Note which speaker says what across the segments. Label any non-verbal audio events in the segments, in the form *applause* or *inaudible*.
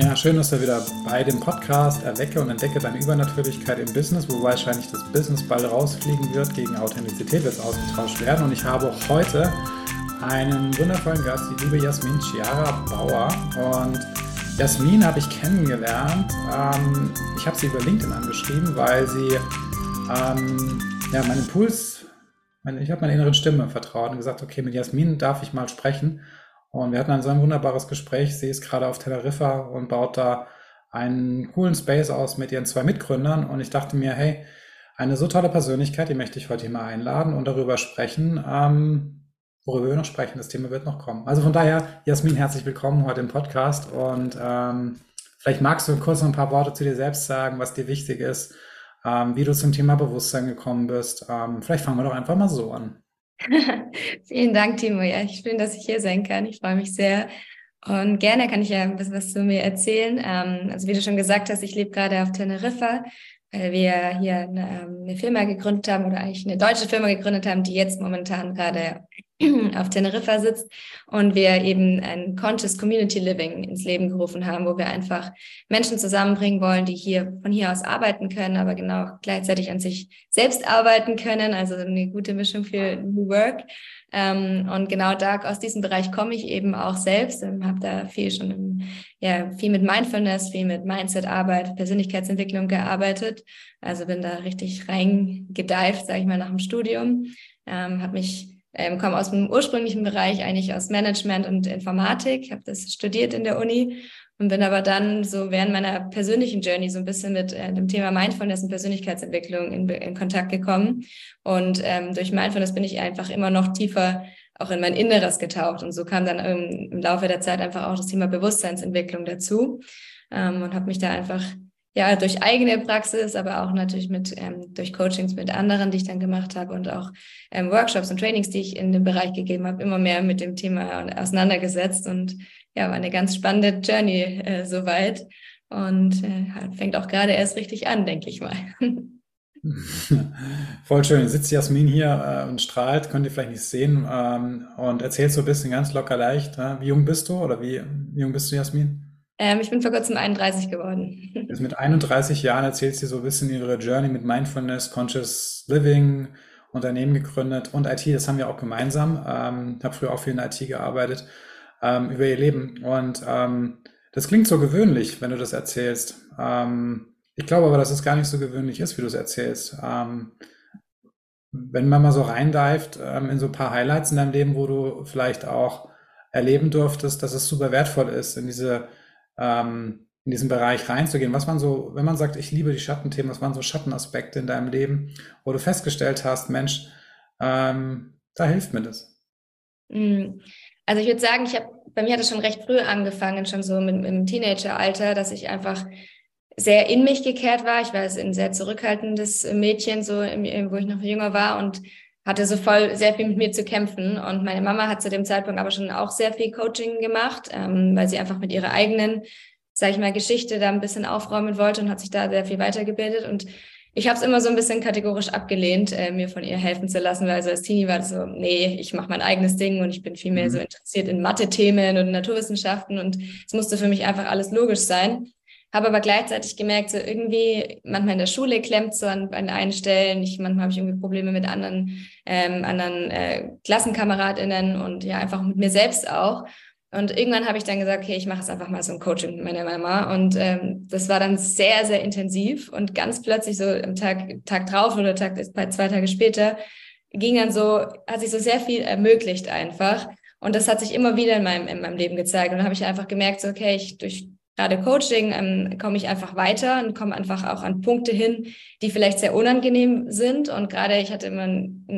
Speaker 1: Ja, schön, dass du wieder bei dem Podcast Erwecke und entdecke deine Übernatürlichkeit im Business, wo wahrscheinlich das Business bald rausfliegen wird. Gegen Authentizität wird es ausgetauscht werden. Und ich habe heute einen wundervollen Gast, die liebe Jasmin Chiara Bauer. Und Jasmin habe ich kennengelernt. Ähm, ich habe sie über LinkedIn angeschrieben, weil sie ähm, ja, meinen Impuls, meine, ich habe meiner inneren Stimme vertraut und gesagt, okay, mit Jasmin darf ich mal sprechen. Und wir hatten dann so ein wunderbares Gespräch. Sie ist gerade auf Teneriffa und baut da einen coolen Space aus mit ihren zwei Mitgründern. Und ich dachte mir, hey, eine so tolle Persönlichkeit, die möchte ich heute hier mal einladen und darüber sprechen, ähm, worüber wir noch sprechen. Das Thema wird noch kommen. Also von daher, Jasmin, herzlich willkommen heute im Podcast. Und ähm, vielleicht magst du kurz noch ein paar Worte zu dir selbst sagen, was dir wichtig ist, ähm, wie du zum Thema Bewusstsein gekommen bist. Ähm, vielleicht fangen wir doch einfach mal so an. *laughs*
Speaker 2: Vielen Dank, Timo. Ja, schön, dass ich hier sein kann. Ich freue mich sehr. Und gerne kann ich ja ein bisschen was zu mir erzählen. Ähm, also wie du schon gesagt hast, ich lebe gerade auf Teneriffa, weil wir hier eine, ähm, eine Firma gegründet haben oder eigentlich eine deutsche Firma gegründet haben, die jetzt momentan gerade auf Teneriffa sitzt und wir eben ein Conscious Community Living ins Leben gerufen haben, wo wir einfach Menschen zusammenbringen wollen, die hier von hier aus arbeiten können, aber genau gleichzeitig an sich selbst arbeiten können, also eine gute Mischung für New Work. Ähm, und genau da aus diesem Bereich komme ich eben auch selbst und habe da viel schon im, ja viel mit Mindfulness, viel mit Mindset-Arbeit, Persönlichkeitsentwicklung gearbeitet. Also bin da richtig reingedeift, sage ich mal, nach dem Studium. Ähm, habe mich ähm, komme aus dem ursprünglichen Bereich eigentlich aus Management und Informatik, habe das studiert in der Uni und bin aber dann so während meiner persönlichen Journey so ein bisschen mit äh, dem Thema Mindfulness und Persönlichkeitsentwicklung in, in Kontakt gekommen. Und ähm, durch Mindfulness bin ich einfach immer noch tiefer auch in mein Inneres getaucht. Und so kam dann ähm, im Laufe der Zeit einfach auch das Thema Bewusstseinsentwicklung dazu ähm, und habe mich da einfach ja, durch eigene Praxis, aber auch natürlich mit ähm, durch Coachings mit anderen, die ich dann gemacht habe und auch ähm, Workshops und Trainings, die ich in dem Bereich gegeben habe, immer mehr mit dem Thema auseinandergesetzt und ja, war eine ganz spannende Journey äh, soweit und äh, fängt auch gerade erst richtig an, denke ich mal. *laughs* *laughs*
Speaker 1: Voll schön. Sitzt Jasmin hier äh, und strahlt, könnt ihr vielleicht nicht sehen ähm, und erzählt so ein bisschen ganz locker leicht. Äh, wie jung bist du oder wie, wie jung bist du, Jasmin?
Speaker 2: Ähm, ich bin vor kurzem 31 geworden. *laughs*
Speaker 1: Jetzt mit 31 Jahren erzählt sie so ein bisschen ihre Journey mit Mindfulness, Conscious Living, Unternehmen gegründet und IT, das haben wir auch gemeinsam. Ähm, habe früher auch viel in IT gearbeitet, ähm, über ihr Leben. Und ähm, das klingt so gewöhnlich, wenn du das erzählst. Ähm, ich glaube aber, dass es gar nicht so gewöhnlich ist, wie du es erzählst. Ähm, wenn man mal so reindeift ähm, in so ein paar Highlights in deinem Leben, wo du vielleicht auch erleben durftest, dass es super wertvoll ist, in diese ähm, in diesen Bereich reinzugehen. Was man so, wenn man sagt, ich liebe die Schattenthemen, was waren so Schattenaspekte in deinem Leben, wo du festgestellt hast, Mensch, ähm, da hilft mir das.
Speaker 2: Mm. Also ich würde sagen, ich habe, bei mir hat es schon recht früh angefangen, schon so mit, im Teenageralter, dass ich einfach sehr in mich gekehrt war. Ich war ein sehr zurückhaltendes Mädchen, so wo ich noch jünger war und hatte so voll sehr viel mit mir zu kämpfen. Und meine Mama hat zu dem Zeitpunkt aber schon auch sehr viel Coaching gemacht, ähm, weil sie einfach mit ihrer eigenen, sage ich mal, Geschichte da ein bisschen aufräumen wollte und hat sich da sehr viel weitergebildet. Und ich habe es immer so ein bisschen kategorisch abgelehnt, äh, mir von ihr helfen zu lassen, weil so als Teenie war das so, nee, ich mache mein eigenes Ding und ich bin viel mehr mhm. so interessiert in Mathe-Themen und Naturwissenschaften und es musste für mich einfach alles logisch sein. Habe aber gleichzeitig gemerkt, so irgendwie, manchmal in der Schule klemmt so an, an einen Stellen. Ich, manchmal habe ich irgendwie Probleme mit anderen, ähm, anderen äh, KlassenkameradInnen und ja, einfach mit mir selbst auch. Und irgendwann habe ich dann gesagt, okay, ich mache es einfach mal so ein Coaching mit meiner Mama. Und ähm, das war dann sehr, sehr intensiv. Und ganz plötzlich so am Tag, Tag drauf oder Tag, zwei Tage später ging dann so, hat sich so sehr viel ermöglicht einfach. Und das hat sich immer wieder in meinem, in meinem Leben gezeigt. Und dann habe ich einfach gemerkt, so, okay, ich durch gerade Coaching ähm, komme ich einfach weiter und komme einfach auch an Punkte hin, die vielleicht sehr unangenehm sind. Und gerade ich hatte immer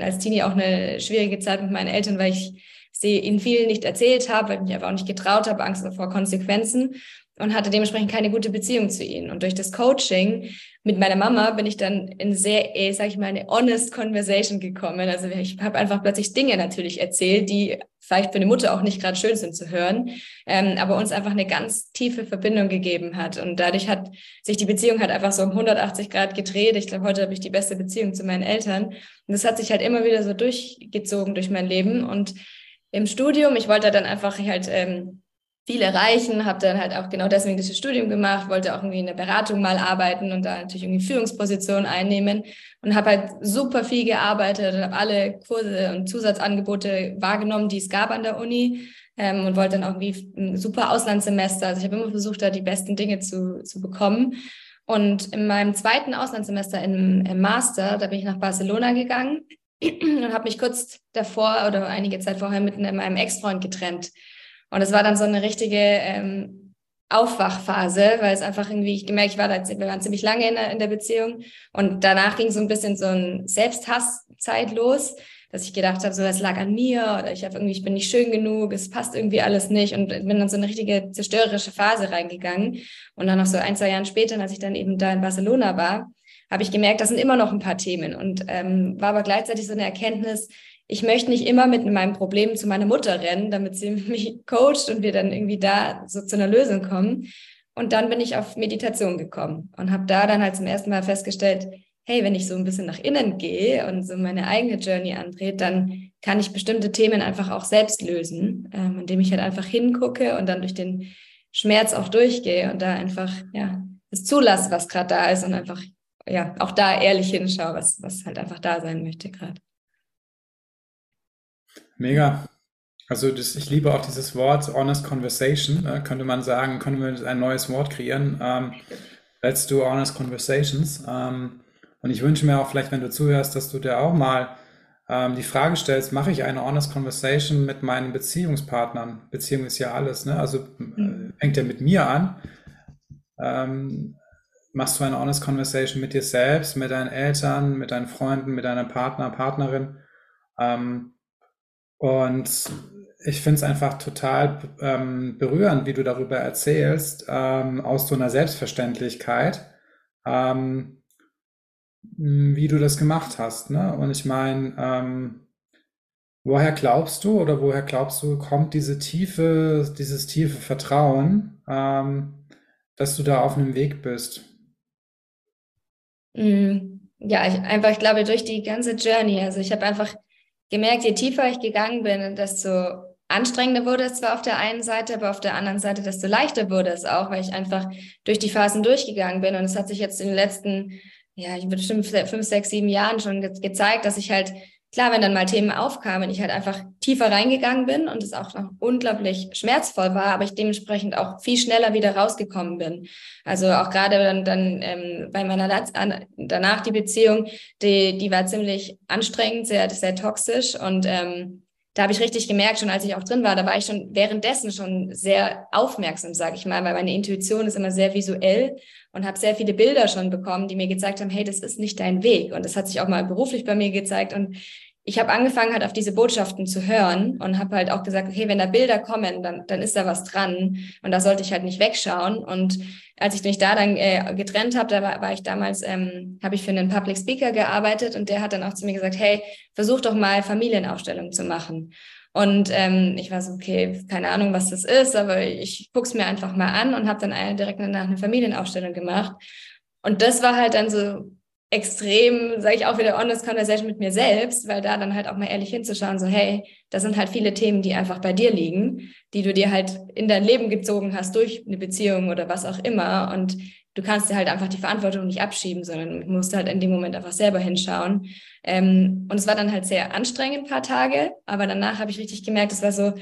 Speaker 2: als Teenie auch eine schwierige Zeit mit meinen Eltern, weil ich sie ihnen viel nicht erzählt habe, weil ich mich einfach auch nicht getraut habe, Angst vor Konsequenzen und hatte dementsprechend keine gute Beziehung zu ihnen. Und durch das Coaching mit meiner Mama bin ich dann in sehr, eh, sag ich mal, eine honest conversation gekommen. Also ich habe einfach plötzlich Dinge natürlich erzählt, die vielleicht für eine Mutter auch nicht gerade schön sind zu hören, ähm, aber uns einfach eine ganz tiefe Verbindung gegeben hat. Und dadurch hat sich die Beziehung halt einfach so um 180 Grad gedreht. Ich glaube, heute habe ich die beste Beziehung zu meinen Eltern. Und das hat sich halt immer wieder so durchgezogen durch mein Leben. Und im Studium, ich wollte dann einfach halt ähm, viel erreichen, habe dann halt auch genau deswegen das Studium gemacht, wollte auch irgendwie in der Beratung mal arbeiten und da natürlich irgendwie Führungspositionen einnehmen und habe halt super viel gearbeitet und habe alle Kurse und Zusatzangebote wahrgenommen, die es gab an der Uni ähm, und wollte dann auch irgendwie ein super Auslandssemester. Also ich habe immer versucht, da die besten Dinge zu, zu bekommen. Und in meinem zweiten Auslandssemester im, im Master, da bin ich nach Barcelona gegangen *clears throat* und habe mich kurz davor oder einige Zeit vorher mit meinem Ex-Freund getrennt. Und es war dann so eine richtige ähm, Aufwachphase, weil es einfach irgendwie, ich gemerkt, ich war da, wir waren ziemlich lange in der, in der Beziehung. Und danach ging so ein bisschen so ein Selbsthasszeit los, dass ich gedacht habe, so es lag an mir oder ich habe irgendwie, ich bin nicht schön genug, es passt irgendwie alles nicht. Und bin dann so eine richtige zerstörerische Phase reingegangen. Und dann noch so ein, zwei Jahren später, als ich dann eben da in Barcelona war, habe ich gemerkt, das sind immer noch ein paar Themen. Und ähm, war aber gleichzeitig so eine Erkenntnis, ich möchte nicht immer mit meinem Problem zu meiner Mutter rennen, damit sie *laughs* mich coacht und wir dann irgendwie da so zu einer Lösung kommen. Und dann bin ich auf Meditation gekommen und habe da dann halt zum ersten Mal festgestellt, hey, wenn ich so ein bisschen nach innen gehe und so meine eigene Journey andrehe, dann kann ich bestimmte Themen einfach auch selbst lösen, ähm, indem ich halt einfach hingucke und dann durch den Schmerz auch durchgehe und da einfach, ja, das zulasse, was gerade da ist und einfach, ja, auch da ehrlich hinschaue, was, was halt einfach da sein möchte gerade.
Speaker 1: Mega. Also das, ich liebe auch dieses Wort Honest Conversation. Äh, könnte man sagen, können wir ein neues Wort kreieren. Ähm, let's do honest conversations. Ähm, und ich wünsche mir auch vielleicht, wenn du zuhörst, dass du dir auch mal ähm, die Frage stellst, mache ich eine honest conversation mit meinen Beziehungspartnern? Beziehung ist ja alles, ne? Also äh, fängt ja mit mir an. Ähm, machst du eine honest conversation mit dir selbst, mit deinen Eltern, mit deinen Freunden, mit deiner Partner, Partnerin? Ähm, und ich finde es einfach total ähm, berührend, wie du darüber erzählst, ähm, aus so einer Selbstverständlichkeit, ähm, wie du das gemacht hast. Ne? Und ich meine, ähm, woher glaubst du oder woher glaubst du, kommt diese tiefe, dieses tiefe Vertrauen, ähm, dass du da auf einem Weg bist?
Speaker 2: Mm, ja, ich, einfach, ich glaube, durch die ganze Journey. Also ich habe einfach gemerkt, je tiefer ich gegangen bin, desto anstrengender wurde es zwar auf der einen Seite, aber auf der anderen Seite, desto leichter wurde es auch, weil ich einfach durch die Phasen durchgegangen bin. Und es hat sich jetzt in den letzten, ja, ich würde bestimmt fünf, sechs, sieben Jahren schon ge gezeigt, dass ich halt klar, wenn dann mal Themen aufkamen, ich halt einfach tiefer reingegangen bin und es auch noch unglaublich schmerzvoll war, aber ich dementsprechend auch viel schneller wieder rausgekommen bin. Also auch gerade dann, dann ähm, bei meiner danach die Beziehung, die, die war ziemlich anstrengend, sehr, sehr toxisch und ähm, da habe ich richtig gemerkt, schon als ich auch drin war, da war ich schon währenddessen schon sehr aufmerksam, sage ich mal, weil meine Intuition ist immer sehr visuell und habe sehr viele Bilder schon bekommen, die mir gezeigt haben, hey, das ist nicht dein Weg. Und das hat sich auch mal beruflich bei mir gezeigt. Und ich habe angefangen halt auf diese Botschaften zu hören und habe halt auch gesagt, okay, wenn da Bilder kommen, dann, dann ist da was dran und da sollte ich halt nicht wegschauen. Und als ich mich da dann äh, getrennt habe, da war, war ich damals, ähm, habe ich für einen Public Speaker gearbeitet und der hat dann auch zu mir gesagt, hey, versuch doch mal Familienaufstellung zu machen. Und ähm, ich war so, okay, keine Ahnung, was das ist, aber ich guck's mir einfach mal an und habe dann direkt danach eine Familienaufstellung gemacht. Und das war halt dann so extrem, sage ich auch wieder, honest conversation mit mir selbst, weil da dann halt auch mal ehrlich hinzuschauen, so hey, da sind halt viele Themen, die einfach bei dir liegen, die du dir halt in dein Leben gezogen hast durch eine Beziehung oder was auch immer und du kannst dir halt einfach die Verantwortung nicht abschieben, sondern musst halt in dem Moment einfach selber hinschauen. Ähm, und es war dann halt sehr anstrengend, ein paar Tage, aber danach habe ich richtig gemerkt, es war so,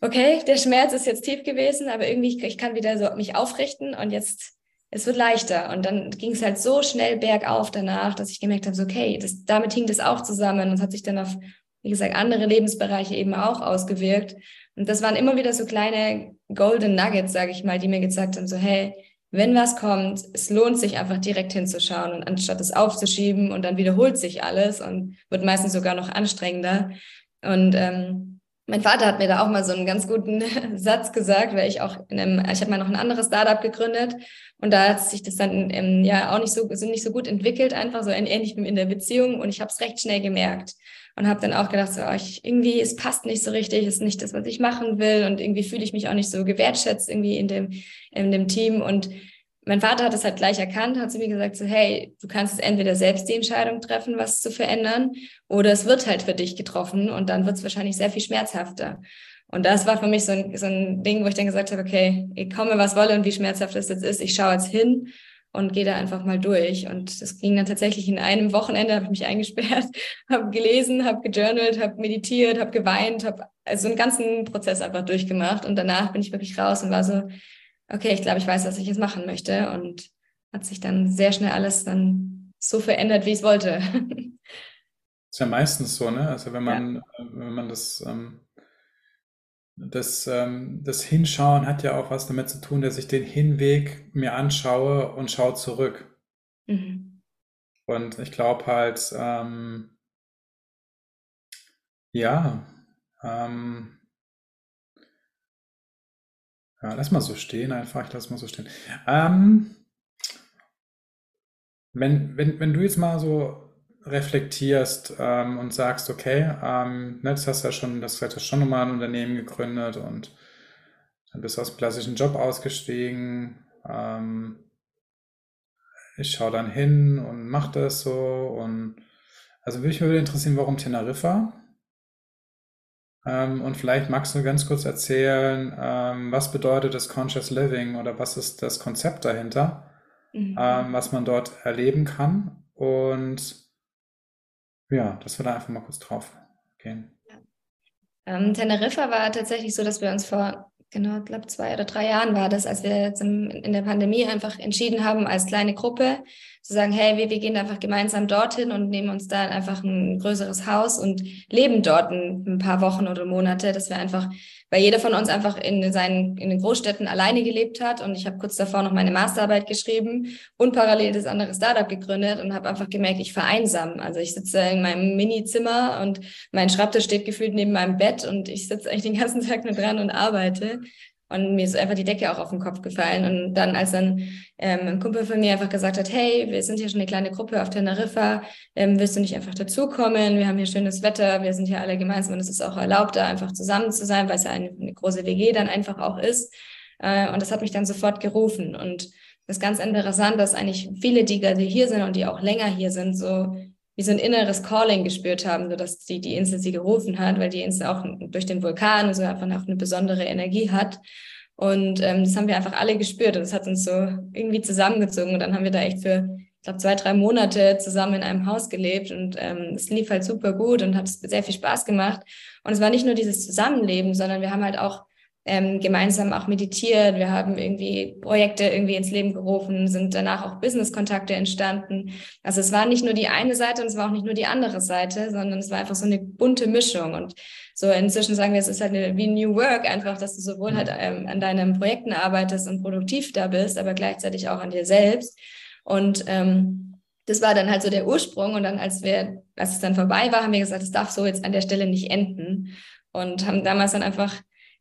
Speaker 2: okay, der Schmerz ist jetzt tief gewesen, aber irgendwie, ich kann wieder so mich aufrichten und jetzt es wird leichter. Und dann ging es halt so schnell bergauf danach, dass ich gemerkt habe, so, okay, das, damit hing das auch zusammen und hat sich dann auf, wie gesagt, andere Lebensbereiche eben auch ausgewirkt. Und das waren immer wieder so kleine Golden Nuggets, sage ich mal, die mir gezeigt haben, so, hey, wenn was kommt, es lohnt sich einfach direkt hinzuschauen und anstatt es aufzuschieben und dann wiederholt sich alles und wird meistens sogar noch anstrengender. Und ähm, mein Vater hat mir da auch mal so einen ganz guten *laughs* Satz gesagt, weil ich auch in einem, ich habe mal noch ein anderes Startup gegründet und da hat sich das dann ähm, ja auch nicht so, so nicht so gut entwickelt, einfach so ähnlich wie in der Beziehung und ich habe es recht schnell gemerkt und habe dann auch gedacht, so, oh, ich, irgendwie es passt nicht so richtig, ist nicht das, was ich machen will und irgendwie fühle ich mich auch nicht so gewertschätzt irgendwie in dem in dem Team und mein Vater hat es halt gleich erkannt, hat zu mir gesagt, so, hey, du kannst entweder selbst die Entscheidung treffen, was zu verändern, oder es wird halt für dich getroffen und dann wird es wahrscheinlich sehr viel schmerzhafter. Und das war für mich so ein, so ein Ding, wo ich dann gesagt habe, okay, ich komme, was wolle und wie schmerzhaft das jetzt ist, ich schaue jetzt hin und gehe da einfach mal durch. Und das ging dann tatsächlich in einem Wochenende, habe ich mich eingesperrt, *laughs* habe gelesen, habe gejournalt, habe meditiert, habe geweint, habe also einen ganzen Prozess einfach durchgemacht. Und danach bin ich wirklich raus und war so, okay, ich glaube, ich weiß, was ich jetzt machen möchte. Und hat sich dann sehr schnell alles dann so verändert, wie ich es wollte.
Speaker 1: Ist ja meistens so, ne? Also wenn man, ja. wenn man das ähm, das, ähm, das Hinschauen hat ja auch was damit zu tun, dass ich den Hinweg mir anschaue und schaue zurück. Mhm. Und ich glaube halt, ähm, ja, ähm, ja, lass mal so stehen einfach, ich lass mal so stehen. Ähm, wenn, wenn, wenn du jetzt mal so reflektierst ähm, und sagst, okay, ähm, ne, das hast ja schon, das hast ja schon nochmal ein Unternehmen gegründet und dann bist du aus dem klassischen Job ausgestiegen. Ähm, ich schaue dann hin und mache das so und also mich würde interessieren, warum Teneriffa? Ähm, und vielleicht magst du ganz kurz erzählen, ähm, was bedeutet das Conscious Living oder was ist das Konzept dahinter, mhm. ähm, was man dort erleben kann und ja, dass wir da einfach mal kurz drauf gehen.
Speaker 2: Ähm, Teneriffa war tatsächlich so, dass wir uns vor, genau, ich glaube zwei oder drei Jahren war das, als wir jetzt in der Pandemie einfach entschieden haben, als kleine Gruppe zu sagen, hey, wir, wir gehen einfach gemeinsam dorthin und nehmen uns da einfach ein größeres Haus und leben dort ein, ein paar Wochen oder Monate, dass wir einfach weil jeder von uns einfach in seinen in den Großstädten alleine gelebt hat und ich habe kurz davor noch meine Masterarbeit geschrieben und parallel das andere Startup gegründet und habe einfach gemerkt, ich vereinsam. Also ich sitze in meinem Mini-Zimmer und mein Schreibtisch steht gefühlt neben meinem Bett und ich sitze eigentlich den ganzen Tag nur dran und arbeite. Und mir ist einfach die Decke auch auf den Kopf gefallen. Und dann, als dann ähm, ein Kumpel von mir einfach gesagt hat, hey, wir sind hier schon eine kleine Gruppe auf Teneriffa, ähm, willst du nicht einfach dazukommen? Wir haben hier schönes Wetter, wir sind hier alle gemeinsam und es ist auch erlaubt, da einfach zusammen zu sein, weil es ja eine, eine große WG dann einfach auch ist. Äh, und das hat mich dann sofort gerufen. Und das ist ganz interessant, dass eigentlich viele, die gerade hier sind und die auch länger hier sind, so wie so ein inneres Calling gespürt haben, sodass die, die Insel sie gerufen hat, weil die Insel auch durch den Vulkan so einfach auch eine besondere Energie hat. Und ähm, das haben wir einfach alle gespürt und das hat uns so irgendwie zusammengezogen. Und dann haben wir da echt für, ich glaube, zwei, drei Monate zusammen in einem Haus gelebt und ähm, es lief halt super gut und hat sehr viel Spaß gemacht. Und es war nicht nur dieses Zusammenleben, sondern wir haben halt auch ähm, gemeinsam auch meditiert. Wir haben irgendwie Projekte irgendwie ins Leben gerufen, sind danach auch Business-Kontakte entstanden. Also es war nicht nur die eine Seite und es war auch nicht nur die andere Seite, sondern es war einfach so eine bunte Mischung. Und so inzwischen sagen wir, es ist halt eine, wie New Work einfach, dass du sowohl halt ähm, an deinen Projekten arbeitest und produktiv da bist, aber gleichzeitig auch an dir selbst. Und ähm, das war dann halt so der Ursprung. Und dann, als wir, als es dann vorbei war, haben wir gesagt, es darf so jetzt an der Stelle nicht enden. Und haben damals dann einfach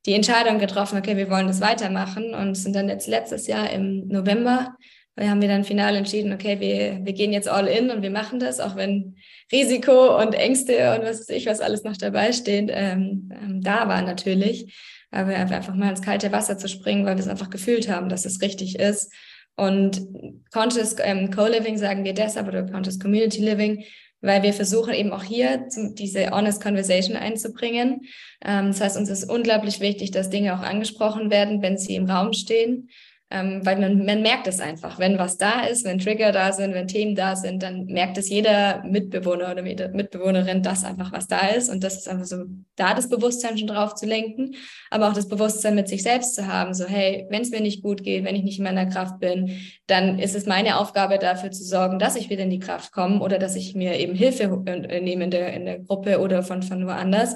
Speaker 2: die Entscheidung getroffen, okay, wir wollen das weitermachen und sind dann jetzt letztes Jahr im November, haben wir dann final entschieden, okay, wir, wir gehen jetzt all in und wir machen das, auch wenn Risiko und Ängste und was weiß ich, was alles noch dabei steht, ähm, ähm, da war natürlich. Aber einfach mal ins kalte Wasser zu springen, weil wir es einfach gefühlt haben, dass es richtig ist. Und Conscious ähm, Co-Living sagen wir deshalb oder Conscious Community Living, weil wir versuchen eben auch hier diese Honest Conversation einzubringen. Ähm, das heißt, uns ist unglaublich wichtig, dass Dinge auch angesprochen werden, wenn sie im Raum stehen. Ähm, weil man, man merkt es einfach, wenn was da ist, wenn Trigger da sind, wenn Themen da sind, dann merkt es jeder Mitbewohner oder Mitbewohnerin, dass einfach was da ist. Und das ist einfach so, da das Bewusstsein schon drauf zu lenken, aber auch das Bewusstsein mit sich selbst zu haben. So, hey, wenn es mir nicht gut geht, wenn ich nicht in meiner Kraft bin, dann ist es meine Aufgabe dafür zu sorgen, dass ich wieder in die Kraft komme oder dass ich mir eben Hilfe äh, nehme in der, in der Gruppe oder von, von woanders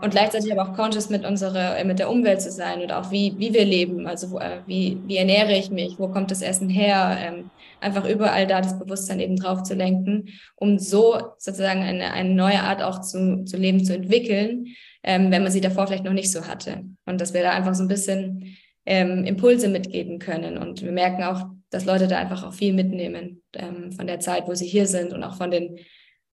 Speaker 2: und gleichzeitig aber auch conscious mit unserer, äh, mit der Umwelt zu sein und auch wie, wie wir leben, also wo, äh, wie, wie ernähre ich mich, wo kommt das Essen her, ähm, einfach überall da das Bewusstsein eben drauf zu lenken, um so sozusagen eine, eine neue Art auch zu, zu leben zu entwickeln, ähm, wenn man sie davor vielleicht noch nicht so hatte. Und dass wir da einfach so ein bisschen ähm, Impulse mitgeben können. Und wir merken auch, dass Leute da einfach auch viel mitnehmen ähm, von der Zeit, wo sie hier sind und auch von den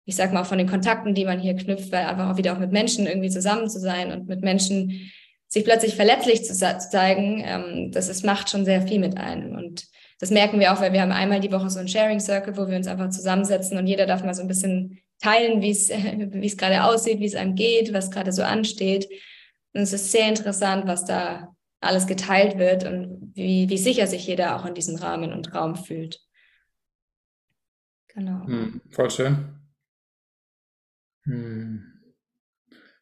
Speaker 2: ich sag mal, von den Kontakten, die man hier knüpft, weil einfach auch wieder auch mit Menschen irgendwie zusammen zu sein und mit Menschen sich plötzlich verletzlich zu, zu zeigen, ähm, das ist, macht schon sehr viel mit einem. Und das merken wir auch, weil wir haben einmal die Woche so ein Sharing Circle, wo wir uns einfach zusammensetzen und jeder darf mal so ein bisschen teilen, wie es, *laughs* wie es gerade aussieht, wie es einem geht, was gerade so ansteht. Und es ist sehr interessant, was da alles geteilt wird und wie, wie sicher sich jeder auch in diesem Rahmen und Raum fühlt.
Speaker 1: Genau. Hm, voll schön. Hm.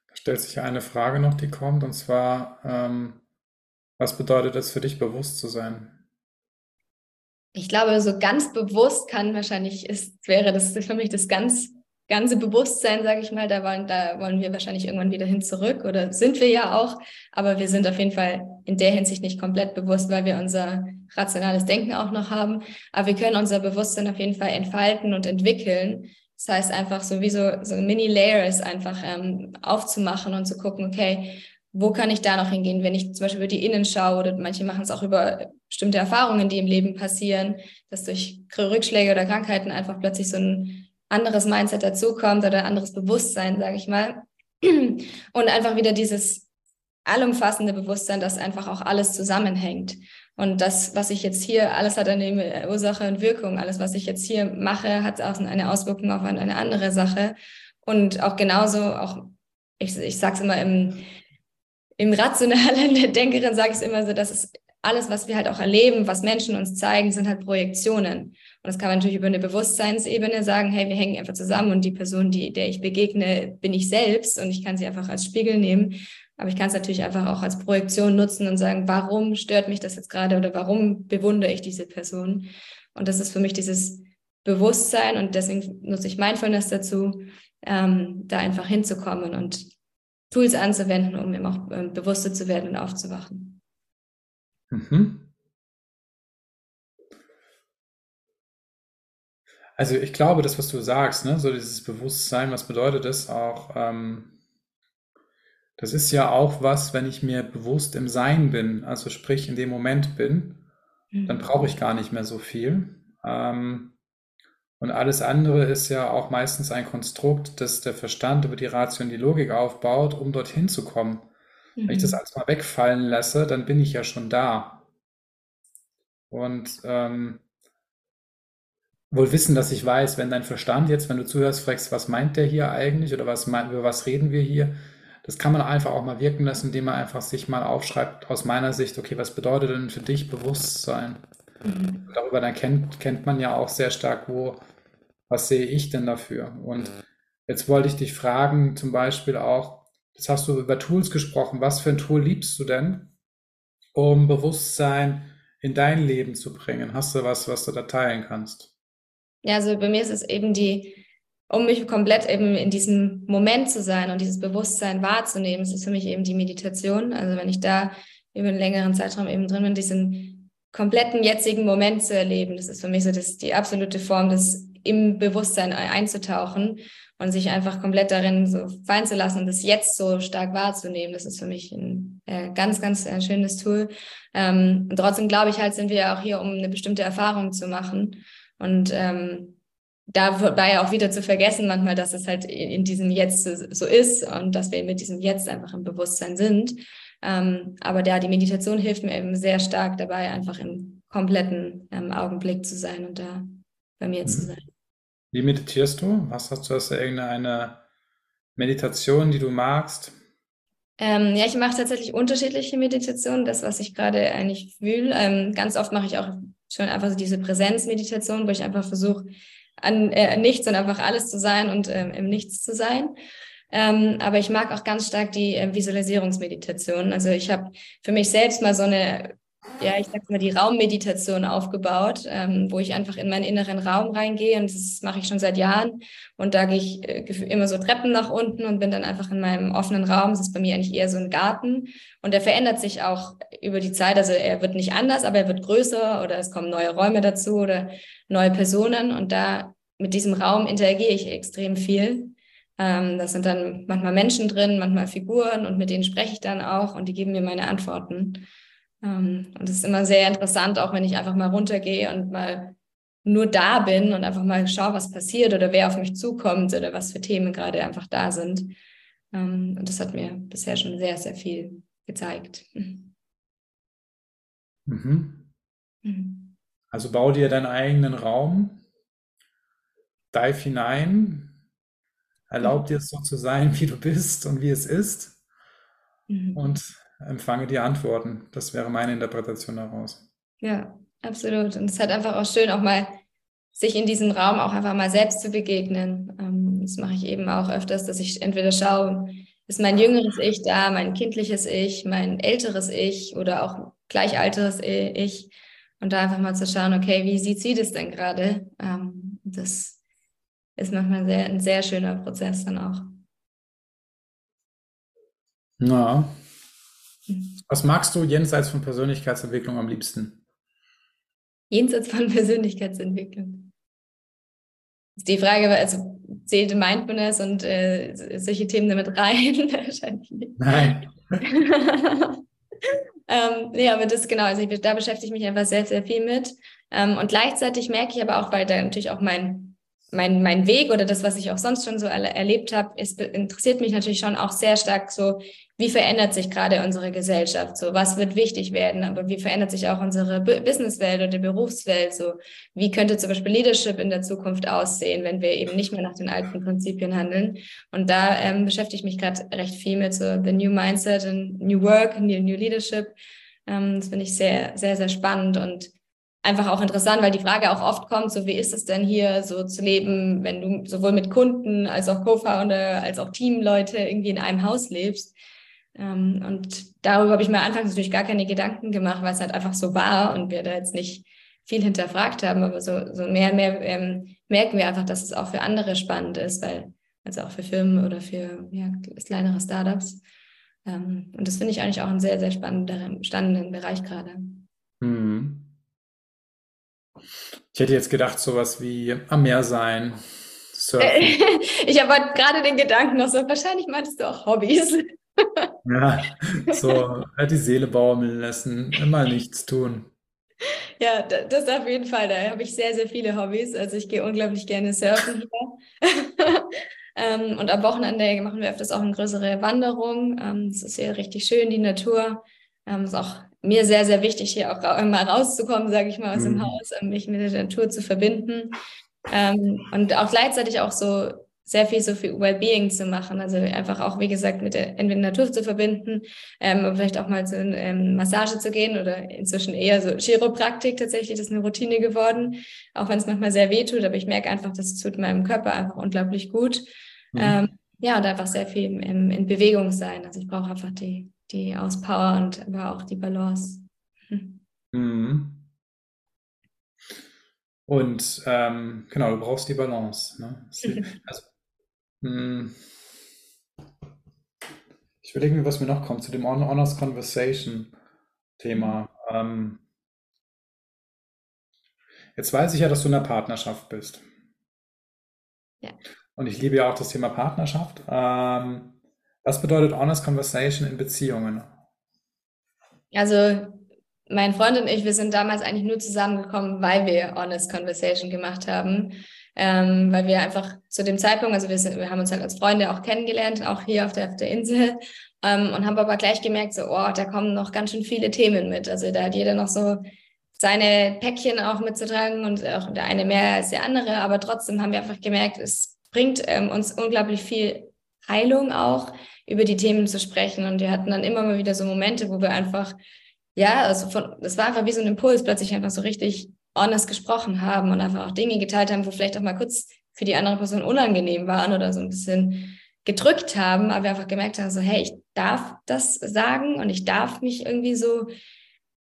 Speaker 1: Da stellt sich eine Frage noch, die kommt, und zwar, ähm, was bedeutet es für dich, bewusst zu sein?
Speaker 2: Ich glaube, so ganz bewusst kann wahrscheinlich ist, wäre das für mich das ganz ganze Bewusstsein, sage ich mal, da wollen, da wollen wir wahrscheinlich irgendwann wieder hin zurück oder sind wir ja auch, aber wir sind auf jeden Fall in der Hinsicht nicht komplett bewusst, weil wir unser rationales Denken auch noch haben. Aber wir können unser Bewusstsein auf jeden Fall entfalten und entwickeln. Das heißt einfach so wie so, so Mini-Layers einfach ähm, aufzumachen und zu gucken, okay, wo kann ich da noch hingehen, wenn ich zum Beispiel über die Innen schaue oder manche machen es auch über bestimmte Erfahrungen, die im Leben passieren, dass durch Rückschläge oder Krankheiten einfach plötzlich so ein anderes Mindset dazukommt oder anderes Bewusstsein, sage ich mal. Und einfach wieder dieses allumfassende Bewusstsein, dass einfach auch alles zusammenhängt. Und das, was ich jetzt hier, alles hat eine Ursache und Wirkung. Alles, was ich jetzt hier mache, hat auch eine Auswirkung auf eine andere Sache. Und auch genauso, auch ich, ich sage es immer im, im rationalen *laughs* Denkerin, sage ich es immer so, dass es alles, was wir halt auch erleben, was Menschen uns zeigen, sind halt Projektionen. Und das kann man natürlich über eine Bewusstseinsebene sagen, hey, wir hängen einfach zusammen und die Person, die, der ich begegne, bin ich selbst und ich kann sie einfach als Spiegel nehmen. Aber ich kann es natürlich einfach auch als Projektion nutzen und sagen, warum stört mich das jetzt gerade oder warum bewundere ich diese Person? Und das ist für mich dieses Bewusstsein und deswegen nutze ich Mindfulness dazu, ähm, da einfach hinzukommen und Tools anzuwenden, um eben auch äh, bewusster zu werden und aufzuwachen. Mhm.
Speaker 1: Also ich glaube, das, was du sagst, ne, so dieses Bewusstsein, was bedeutet das auch? Ähm, das ist ja auch was, wenn ich mir bewusst im Sein bin, also sprich in dem Moment bin, dann mhm. brauche ich gar nicht mehr so viel. Ähm, und alles andere ist ja auch meistens ein Konstrukt, das der Verstand über die Ratio und die Logik aufbaut, um dorthin zu kommen. Wenn ich das mhm. alles mal wegfallen lasse, dann bin ich ja schon da. Und ähm, wohl wissen, dass ich weiß, wenn dein Verstand jetzt, wenn du zuhörst, fragst, was meint der hier eigentlich oder was über was reden wir hier, das kann man einfach auch mal wirken lassen, indem man einfach sich mal aufschreibt, aus meiner Sicht, okay, was bedeutet denn für dich Bewusstsein? Mhm. Darüber dann kennt, kennt man ja auch sehr stark, wo, was sehe ich denn dafür? Und jetzt wollte ich dich fragen, zum Beispiel auch, Jetzt hast du über Tools gesprochen. Was für ein Tool liebst du denn, um Bewusstsein in dein Leben zu bringen? Hast du was, was du da teilen kannst?
Speaker 2: Ja, also bei mir ist es eben die, um mich komplett eben in diesem Moment zu sein und dieses Bewusstsein wahrzunehmen, es ist für mich eben die Meditation. Also wenn ich da über einen längeren Zeitraum eben drin bin, diesen kompletten jetzigen Moment zu erleben, das ist für mich so das, die absolute Form des im Bewusstsein einzutauchen und sich einfach komplett darin so fallen zu lassen und das jetzt so stark wahrzunehmen. Das ist für mich ein äh, ganz, ganz äh, schönes Tool. Ähm, und trotzdem glaube ich halt, sind wir ja auch hier, um eine bestimmte Erfahrung zu machen. Und ähm, da war ja auch wieder zu vergessen manchmal, dass es halt in diesem Jetzt so ist und dass wir mit diesem Jetzt einfach im Bewusstsein sind. Ähm, aber da die Meditation hilft mir eben sehr stark dabei, einfach im kompletten ähm, Augenblick zu sein und da bei mir mhm. zu sein.
Speaker 1: Wie meditierst du? Was hast du? Hast du irgendeine Meditation, die du magst?
Speaker 2: Ähm, ja, ich mache tatsächlich unterschiedliche Meditationen, das, was ich gerade eigentlich fühle. Ähm, ganz oft mache ich auch schon einfach so diese Präsenzmeditation, wo ich einfach versuche, an äh, nichts und einfach alles zu sein und ähm, im Nichts zu sein. Ähm, aber ich mag auch ganz stark die äh, Visualisierungsmeditation. Also ich habe für mich selbst mal so eine ja, ich sag mal, die Raummeditation aufgebaut, ähm, wo ich einfach in meinen inneren Raum reingehe und das mache ich schon seit Jahren. Und da gehe ich äh, immer so Treppen nach unten und bin dann einfach in meinem offenen Raum. Das ist bei mir eigentlich eher so ein Garten und der verändert sich auch über die Zeit. Also er wird nicht anders, aber er wird größer oder es kommen neue Räume dazu oder neue Personen und da mit diesem Raum interagiere ich extrem viel. Ähm, das sind dann manchmal Menschen drin, manchmal Figuren und mit denen spreche ich dann auch und die geben mir meine Antworten. Ähm, und es ist immer sehr interessant, auch wenn ich einfach mal runtergehe und mal nur da bin und einfach mal schaue, was passiert oder wer auf mich zukommt oder was für Themen gerade einfach da sind. Ähm, und das hat mir bisher schon sehr, sehr viel gezeigt.
Speaker 1: Mhm. Mhm. Also bau dir deinen eigenen Raum, dive hinein, erlaub mhm. dir es so zu sein, *laughs* wie du bist und wie es ist. mhm. und empfange die Antworten. Das wäre meine Interpretation daraus.
Speaker 2: Ja, absolut. Und es ist halt einfach auch schön, auch mal sich in diesem Raum auch einfach mal selbst zu begegnen. Ähm, das mache ich eben auch öfters, dass ich entweder schaue, ist mein jüngeres Ich da, mein kindliches Ich, mein älteres Ich oder auch gleichalteres Ich. Und da einfach mal zu schauen, okay, wie sieht sie das denn gerade? Ähm, das ist manchmal sehr, ein sehr schöner Prozess dann auch.
Speaker 1: Na. Was magst du jenseits von Persönlichkeitsentwicklung am liebsten?
Speaker 2: Jenseits von *laughs* Persönlichkeitsentwicklung. Die Frage, also zählte Mindfulness und äh, solche Themen damit rein? *laughs* Wahrscheinlich nicht. Nein. *laughs* ähm, nee, aber das genau, also ich, da beschäftige ich mich einfach sehr, sehr viel mit. Ähm, und gleichzeitig merke ich aber auch, weil da natürlich auch mein mein, mein Weg oder das, was ich auch sonst schon so erlebt habe, ist, interessiert mich natürlich schon auch sehr stark so, wie verändert sich gerade unsere Gesellschaft? So, was wird wichtig werden? Aber wie verändert sich auch unsere Businesswelt oder Berufswelt? So, wie könnte zum Beispiel Leadership in der Zukunft aussehen, wenn wir eben nicht mehr nach den alten Prinzipien handeln? Und da ähm, beschäftige ich mich gerade recht viel mit so the New Mindset and New Work, New, new Leadership. Ähm, das finde ich sehr, sehr, sehr spannend und einfach auch interessant, weil die Frage auch oft kommt, so wie ist es denn hier so zu leben, wenn du sowohl mit Kunden als auch Co-Founder als auch Teamleute irgendwie in einem Haus lebst. Ähm, und darüber habe ich mir anfangs natürlich gar keine Gedanken gemacht, weil es halt einfach so war und wir da jetzt nicht viel hinterfragt haben, aber so, so mehr und mehr ähm, merken wir einfach, dass es auch für andere spannend ist, weil also auch für Firmen oder für ja, kleinere Startups. Ähm, und das finde ich eigentlich auch einen sehr, sehr spannenden, spannenden Bereich gerade. Mhm.
Speaker 1: Ich hätte jetzt gedacht, sowas wie am Meer sein,
Speaker 2: surfen. *laughs* ich habe gerade den Gedanken noch so, wahrscheinlich meintest du auch Hobbys.
Speaker 1: Ja, so die Seele baumeln lassen, immer nichts tun.
Speaker 2: Ja, das auf jeden Fall. Da habe ich sehr, sehr viele Hobbys. Also ich gehe unglaublich gerne surfen hier. *laughs* ähm, und am Wochenende machen wir öfters auch eine größere Wanderung. Ähm, es ist hier richtig schön, die Natur. Ähm, ist auch mir sehr, sehr wichtig, hier auch mal rauszukommen, sage ich mal, aus mhm. dem Haus, mich mit der Natur zu verbinden. Ähm, und auch gleichzeitig auch so sehr viel so für Wellbeing zu machen. Also einfach auch, wie gesagt, mit der entweder Natur zu verbinden, ähm, vielleicht auch mal zu ähm, Massage zu gehen oder inzwischen eher so Chiropraktik tatsächlich, das ist eine Routine geworden, auch wenn es manchmal sehr weh tut, aber ich merke einfach, das tut meinem Körper einfach unglaublich gut. Mhm. Ähm, ja, und einfach sehr viel in, in Bewegung sein. Also ich brauche einfach die, die Auspower und aber auch die Balance. Mhm.
Speaker 1: Und ähm, genau, du brauchst die Balance. Ne? *laughs* Also, hm. ich überlege mir, was mir noch kommt zu dem Honors Conversation Thema. Ähm, jetzt weiß ich ja, dass du in einer Partnerschaft bist. Ja. Und ich liebe ja auch das Thema Partnerschaft. Ähm, was bedeutet Honest Conversation in Beziehungen?
Speaker 2: Also mein Freund und ich, wir sind damals eigentlich nur zusammengekommen, weil wir Honest Conversation gemacht haben. Ähm, weil wir einfach zu dem Zeitpunkt, also wir, wir haben uns halt als Freunde auch kennengelernt, auch hier auf der, auf der Insel, ähm, und haben aber gleich gemerkt, so, oh, da kommen noch ganz schön viele Themen mit. Also da hat jeder noch so seine Päckchen auch mitzutragen und auch der eine mehr als der andere, aber trotzdem haben wir einfach gemerkt, es bringt ähm, uns unglaublich viel Heilung auch, über die Themen zu sprechen. Und wir hatten dann immer mal wieder so Momente, wo wir einfach, ja, also von, das war einfach wie so ein Impuls, plötzlich einfach so richtig honest gesprochen haben und einfach auch Dinge geteilt haben, wo vielleicht auch mal kurz für die andere Person unangenehm waren oder so ein bisschen gedrückt haben, aber wir einfach gemerkt haben, so, hey, ich darf das sagen und ich darf mich irgendwie so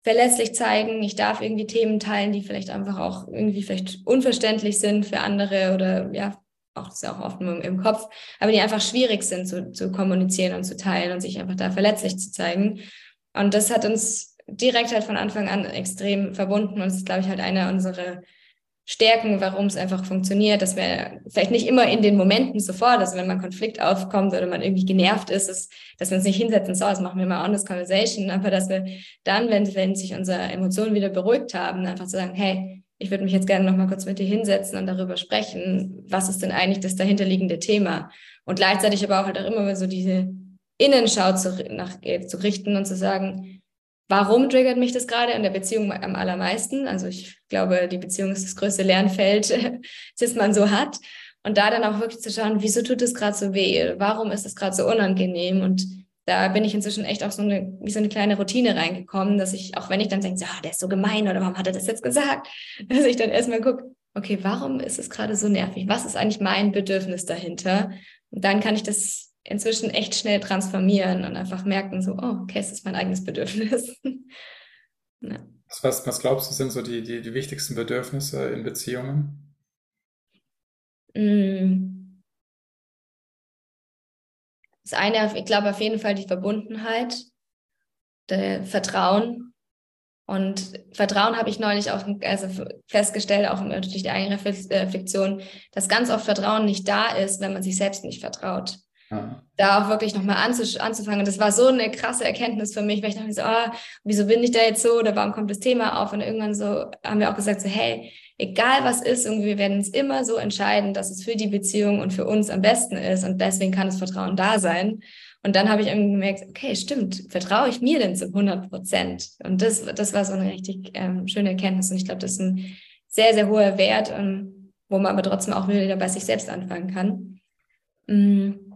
Speaker 2: verlässlich zeigen, ich darf irgendwie Themen teilen, die vielleicht einfach auch irgendwie vielleicht unverständlich sind für andere oder ja, auch das ist ja auch oft im, im Kopf, aber die einfach schwierig sind zu, zu kommunizieren und zu teilen und sich einfach da verletzlich zu zeigen. Und das hat uns direkt halt von Anfang an extrem verbunden. Und es ist, glaube ich, halt einer unserer Stärken, warum es einfach funktioniert, dass wir vielleicht nicht immer in den Momenten sofort, also wenn man Konflikt aufkommt oder man irgendwie genervt ist, ist dass wir uns nicht hinsetzen, so, das machen wir mal honest conversation, aber dass wir dann, wenn, wenn sich unsere Emotionen wieder beruhigt haben, einfach zu sagen, hey, ich würde mich jetzt gerne noch mal kurz mit dir hinsetzen und darüber sprechen, was ist denn eigentlich das dahinterliegende Thema? Und gleichzeitig aber auch halt auch immer so diese Innenschau zu, nach, zu richten und zu sagen, warum triggert mich das gerade in der Beziehung am allermeisten? Also ich glaube, die Beziehung ist das größte Lernfeld, *laughs* das man so hat. Und da dann auch wirklich zu schauen, wieso tut es gerade so weh? Warum ist es gerade so unangenehm? Und da bin ich inzwischen echt auch so eine, wie so eine kleine Routine reingekommen, dass ich, auch wenn ich dann denke, so, oh, der ist so gemein oder warum hat er das jetzt gesagt, *laughs* dass ich dann erstmal gucke, okay, warum ist es gerade so nervig? Was ist eigentlich mein Bedürfnis dahinter? Und dann kann ich das inzwischen echt schnell transformieren und einfach merken, so, oh, okay, es ist mein eigenes Bedürfnis. *laughs*
Speaker 1: ja. was, was glaubst du, sind so die, die, die wichtigsten Bedürfnisse in Beziehungen?
Speaker 2: Mm. Das eine, ich glaube auf jeden Fall die Verbundenheit, der Vertrauen. Und Vertrauen habe ich neulich auch also festgestellt, auch durch die eigene Reflexion, dass ganz oft Vertrauen nicht da ist, wenn man sich selbst nicht vertraut. Da auch wirklich nochmal anzufangen. Das war so eine krasse Erkenntnis für mich, weil ich dachte so, oh, wieso bin ich da jetzt so oder warum kommt das Thema auf? Und irgendwann so haben wir auch gesagt, so, hey, egal was ist, irgendwie wir werden es immer so entscheiden, dass es für die Beziehung und für uns am besten ist und deswegen kann das Vertrauen da sein. Und dann habe ich irgendwie gemerkt, okay, stimmt, vertraue ich mir denn zu 100 Prozent? Und das, das war so eine richtig ähm, schöne Erkenntnis und ich glaube, das ist ein sehr, sehr hoher Wert, ähm, wo man aber trotzdem auch wieder bei sich selbst anfangen kann. Mhm.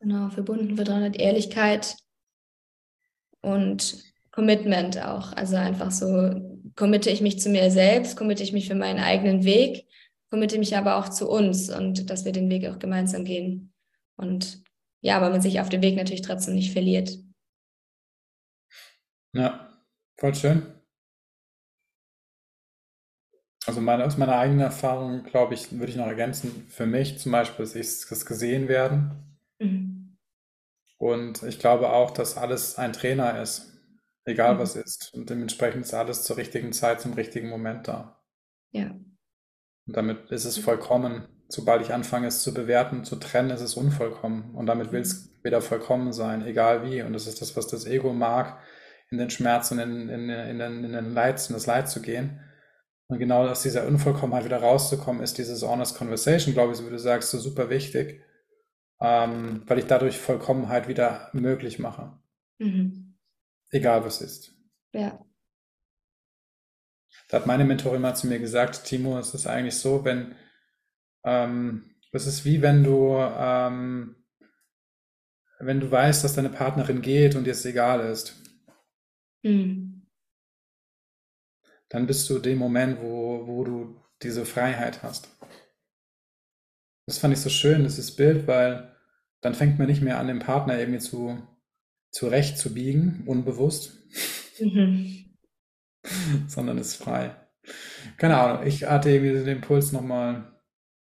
Speaker 2: Genau, verbunden, Vertrauen Ehrlichkeit und Commitment auch. Also einfach so committe ich mich zu mir selbst, committe ich mich für meinen eigenen Weg, committe mich aber auch zu uns und dass wir den Weg auch gemeinsam gehen. Und ja, aber man sich auf dem Weg natürlich trotzdem nicht verliert.
Speaker 1: Ja, voll schön. Also meine, aus meiner eigenen Erfahrung, glaube ich, würde ich noch ergänzen, für mich zum Beispiel ist das gesehen werden. Mhm. Und ich glaube auch, dass alles ein Trainer ist egal mhm. was ist. Und dementsprechend ist alles zur richtigen Zeit, zum richtigen Moment da.
Speaker 2: Ja.
Speaker 1: Und damit ist es vollkommen. Sobald ich anfange, es zu bewerten, zu trennen, ist es unvollkommen. Und damit will es mhm. wieder vollkommen sein, egal wie. Und das ist das, was das Ego mag, in den Schmerz und in, in, in, den, in den Leid, in das Leid zu gehen. Und genau aus dieser Unvollkommenheit wieder rauszukommen, ist dieses Honest Conversation, glaube ich, so wie du sagst, so super wichtig, ähm, weil ich dadurch Vollkommenheit wieder möglich mache. Mhm. Egal was ist.
Speaker 2: Ja.
Speaker 1: Da hat meine Mentorin mal zu mir gesagt, Timo, es ist eigentlich so, wenn, ähm, es ist wie wenn du, ähm, wenn du weißt, dass deine Partnerin geht und dir es egal ist. Mhm. Dann bist du dem Moment, wo, wo du diese Freiheit hast. Das fand ich so schön, dieses Bild, weil dann fängt man nicht mehr an, den Partner irgendwie zu, zurechtzubiegen, unbewusst, mhm. *laughs* sondern ist frei. Keine Ahnung, ich hatte irgendwie den Impuls, nochmal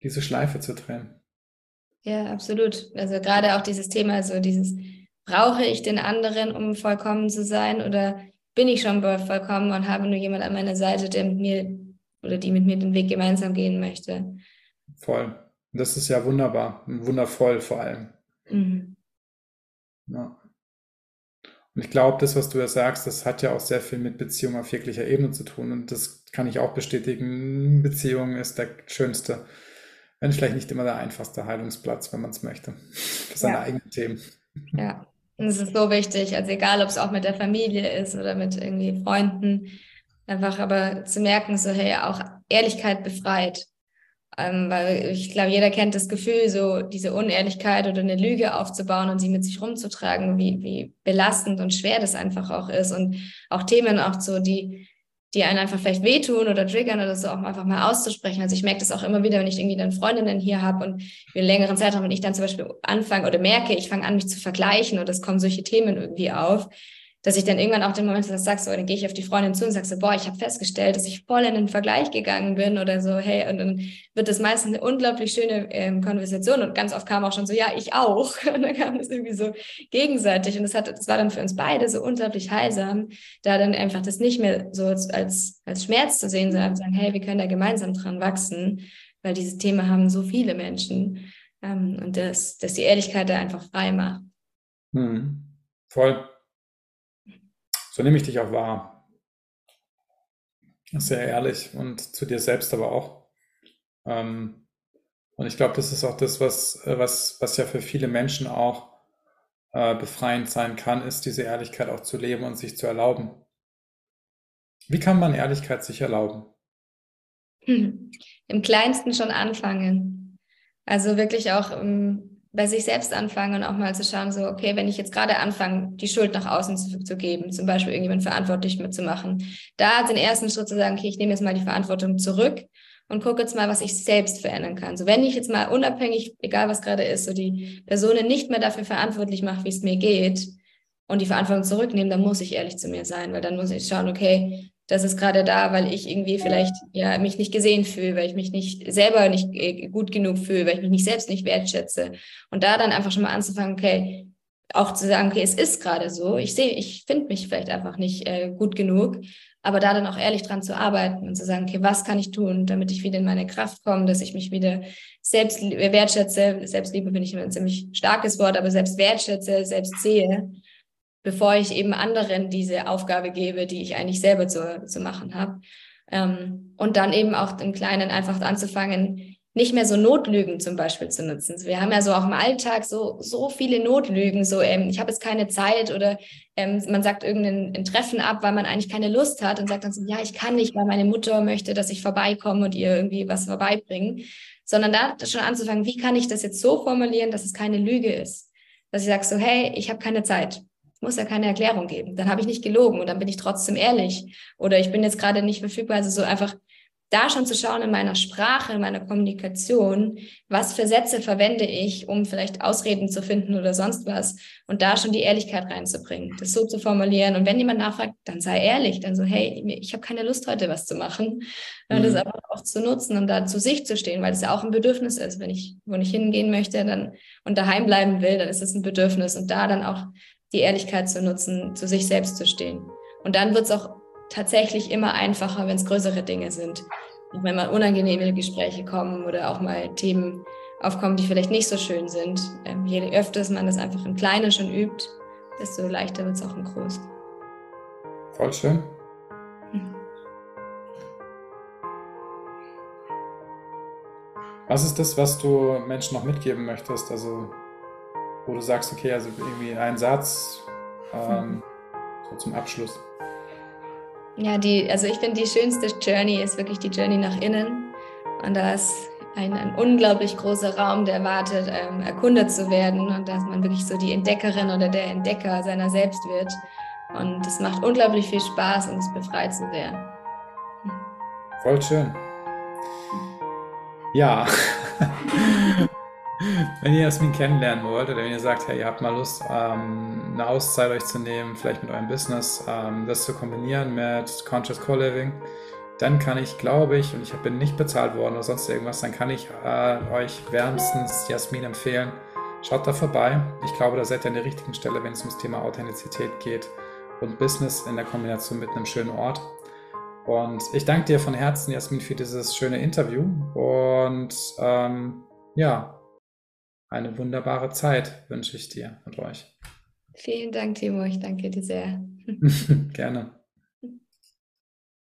Speaker 1: diese Schleife zu drehen.
Speaker 2: Ja, absolut. Also gerade auch dieses Thema, so dieses, brauche ich den anderen, um vollkommen zu sein oder bin ich schon vollkommen und habe nur jemand an meiner Seite, der mit mir oder die mit mir den Weg gemeinsam gehen möchte.
Speaker 1: Voll. Das ist ja wunderbar und wundervoll vor allem. Mhm. Ja. Und ich glaube, das, was du ja sagst, das hat ja auch sehr viel mit Beziehung auf jeglicher Ebene zu tun. Und das kann ich auch bestätigen. Beziehung ist der schönste, wenn vielleicht nicht immer der einfachste Heilungsplatz, wenn man es möchte, für seine ja. eigenen Themen.
Speaker 2: Ja, und es ist so wichtig. Also egal, ob es auch mit der Familie ist oder mit irgendwie Freunden, einfach aber zu merken, so hey, auch Ehrlichkeit befreit. Ähm, weil ich glaube, jeder kennt das Gefühl, so diese Unehrlichkeit oder eine Lüge aufzubauen und sie mit sich rumzutragen, wie, wie belastend und schwer das einfach auch ist. Und auch Themen auch so, die, die einen einfach vielleicht wehtun oder triggern oder so auch einfach mal auszusprechen. Also ich merke das auch immer wieder, wenn ich irgendwie dann Freundinnen hier habe und wir längeren Zeitraum, wenn ich dann zum Beispiel anfange oder merke, ich fange an, mich zu vergleichen oder es kommen solche Themen irgendwie auf, dass ich dann irgendwann auch den Moment sagst, so, dann gehe ich auf die Freundin zu und sag so, boah, ich habe festgestellt, dass ich voll in den Vergleich gegangen bin oder so, hey, und dann wird das meistens eine unglaublich schöne ähm, Konversation und ganz oft kam auch schon so, ja, ich auch. *laughs* Und dann kam das irgendwie so gegenseitig und das hat, das war dann für uns beide so unglaublich heilsam, da dann einfach das nicht mehr so als, als Schmerz zu sehen, sondern zu sagen, hey, wir können da gemeinsam dran wachsen, weil dieses Thema haben so viele Menschen ähm, und das, dass die Ehrlichkeit da einfach frei macht.
Speaker 1: Hm. Voll. So nehme ich dich auch wahr. Sehr ehrlich und zu dir selbst aber auch. Ähm, und ich glaube, das ist auch das, was, was, was ja für viele Menschen auch äh, befreiend sein kann, ist diese Ehrlichkeit auch zu leben und sich zu erlauben. Wie kann man Ehrlichkeit sich erlauben?
Speaker 2: Hm. Im kleinsten schon anfangen. Also wirklich auch um, bei sich selbst anfangen und auch mal zu schauen, so, okay, wenn ich jetzt gerade anfange, die Schuld nach außen zu, zu geben, zum Beispiel irgendjemand verantwortlich mitzumachen, da den ersten Schritt zu sagen, okay, ich nehme jetzt mal die Verantwortung zurück und gucke jetzt mal, was ich selbst verändern kann. So, wenn ich jetzt mal unabhängig, egal was gerade ist, so die Personen nicht mehr dafür verantwortlich mache, wie es mir geht und die Verantwortung zurücknehme, dann muss ich ehrlich zu mir sein, weil dann muss ich schauen, okay, das ist gerade da, weil ich irgendwie vielleicht ja mich nicht gesehen fühle, weil ich mich nicht selber nicht äh, gut genug fühle, weil ich mich nicht selbst nicht wertschätze. Und da dann einfach schon mal anzufangen, okay, auch zu sagen, okay, es ist gerade so, ich sehe, ich finde mich vielleicht einfach nicht äh, gut genug, aber da dann auch ehrlich dran zu arbeiten und zu sagen, okay, was kann ich tun, damit ich wieder in meine Kraft komme, dass ich mich wieder selbst wertschätze. Selbstliebe finde ich immer ein ziemlich starkes Wort, aber selbst wertschätze, selbst sehe bevor ich eben anderen diese Aufgabe gebe, die ich eigentlich selber zu, zu machen habe. Ähm, und dann eben auch im Kleinen einfach anzufangen, nicht mehr so Notlügen zum Beispiel zu nutzen. Wir haben ja so auch im Alltag so, so viele Notlügen, so ähm, ich habe jetzt keine Zeit oder ähm, man sagt irgendein Treffen ab, weil man eigentlich keine Lust hat und sagt dann so, ja, ich kann nicht, weil meine Mutter möchte, dass ich vorbeikomme und ihr irgendwie was vorbeibringe. Sondern da schon anzufangen, wie kann ich das jetzt so formulieren, dass es keine Lüge ist? Dass ich sage so, hey, ich habe keine Zeit muss ja keine Erklärung geben. Dann habe ich nicht gelogen und dann bin ich trotzdem ehrlich. Oder ich bin jetzt gerade nicht verfügbar. Also so einfach da schon zu schauen in meiner Sprache, in meiner Kommunikation, was für Sätze verwende ich, um vielleicht Ausreden zu finden oder sonst was. Und da schon die Ehrlichkeit reinzubringen, das so zu formulieren. Und wenn jemand nachfragt, dann sei ehrlich. Dann so, hey, ich habe keine Lust heute was zu machen. Und das mhm. einfach auch zu nutzen und da zu sich zu stehen, weil es ja auch ein Bedürfnis ist. Wenn ich, wo ich hingehen möchte dann, und daheim bleiben will, dann ist es ein Bedürfnis. Und da dann auch die Ehrlichkeit zu nutzen, zu sich selbst zu stehen. Und dann wird es auch tatsächlich immer einfacher, wenn es größere Dinge sind. Und wenn mal unangenehme Gespräche kommen oder auch mal Themen aufkommen, die vielleicht nicht so schön sind. Ähm, je öfter man das einfach im Kleinen schon übt, desto leichter wird es auch im Großen.
Speaker 1: Voll schön. Mhm. Was ist das, was du Menschen noch mitgeben möchtest? Also wo du sagst, okay, also irgendwie ein Satz ähm, so zum Abschluss?
Speaker 2: Ja, die, also ich finde, die schönste Journey ist wirklich die Journey nach innen. Und da ist ein, ein unglaublich großer Raum, der wartet, ähm, erkundet zu werden und dass man wirklich so die Entdeckerin oder der Entdecker seiner selbst wird. Und es macht unglaublich viel Spaß und es befreit so sehr.
Speaker 1: Voll schön. Ja. *laughs* *laughs* Wenn ihr Jasmin kennenlernen wollt oder wenn ihr sagt, hey, ihr habt mal Lust, ähm, eine Auszeit euch zu nehmen, vielleicht mit eurem Business, ähm, das zu kombinieren mit Conscious Co-Living, dann kann ich, glaube ich, und ich bin nicht bezahlt worden oder sonst irgendwas, dann kann ich äh, euch wärmstens Jasmin empfehlen. Schaut da vorbei. Ich glaube, da seid ihr an der richtigen Stelle, wenn es ums Thema Authentizität geht und Business in der Kombination mit einem schönen Ort. Und ich danke dir von Herzen, Jasmin, für dieses schöne Interview. Und ähm, ja, eine wunderbare Zeit wünsche ich dir und euch.
Speaker 2: Vielen Dank, Timo. Ich danke dir sehr. *laughs*
Speaker 1: Gerne.